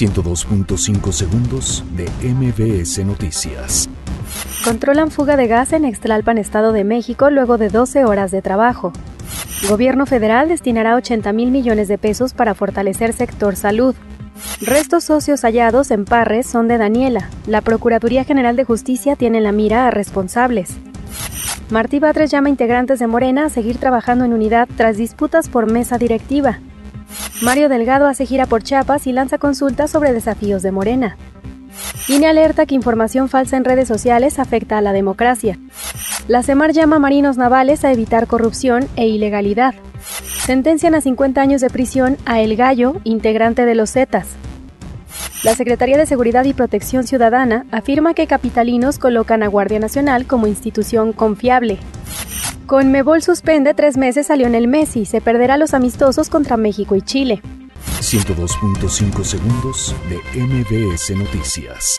102.5 segundos de MBS Noticias. Controlan fuga de gas en Extlalpan, Estado de México, luego de 12 horas de trabajo. Gobierno federal destinará 80 mil millones de pesos para fortalecer sector salud. Restos socios hallados en Parres son de Daniela. La Procuraduría General de Justicia tiene la mira a responsables. Martí Batres llama a integrantes de Morena a seguir trabajando en unidad tras disputas por mesa directiva. Mario Delgado hace gira por Chiapas y lanza consultas sobre desafíos de Morena. INE alerta que información falsa en redes sociales afecta a la democracia. La CEMAR llama a marinos navales a evitar corrupción e ilegalidad. Sentencian a 50 años de prisión a El Gallo, integrante de los Zetas. La Secretaría de Seguridad y Protección Ciudadana afirma que capitalinos colocan a Guardia Nacional como institución confiable. Conmebol suspende tres meses a Lionel Messi, se perderá los amistosos contra México y Chile. 102.5 segundos de MBS Noticias.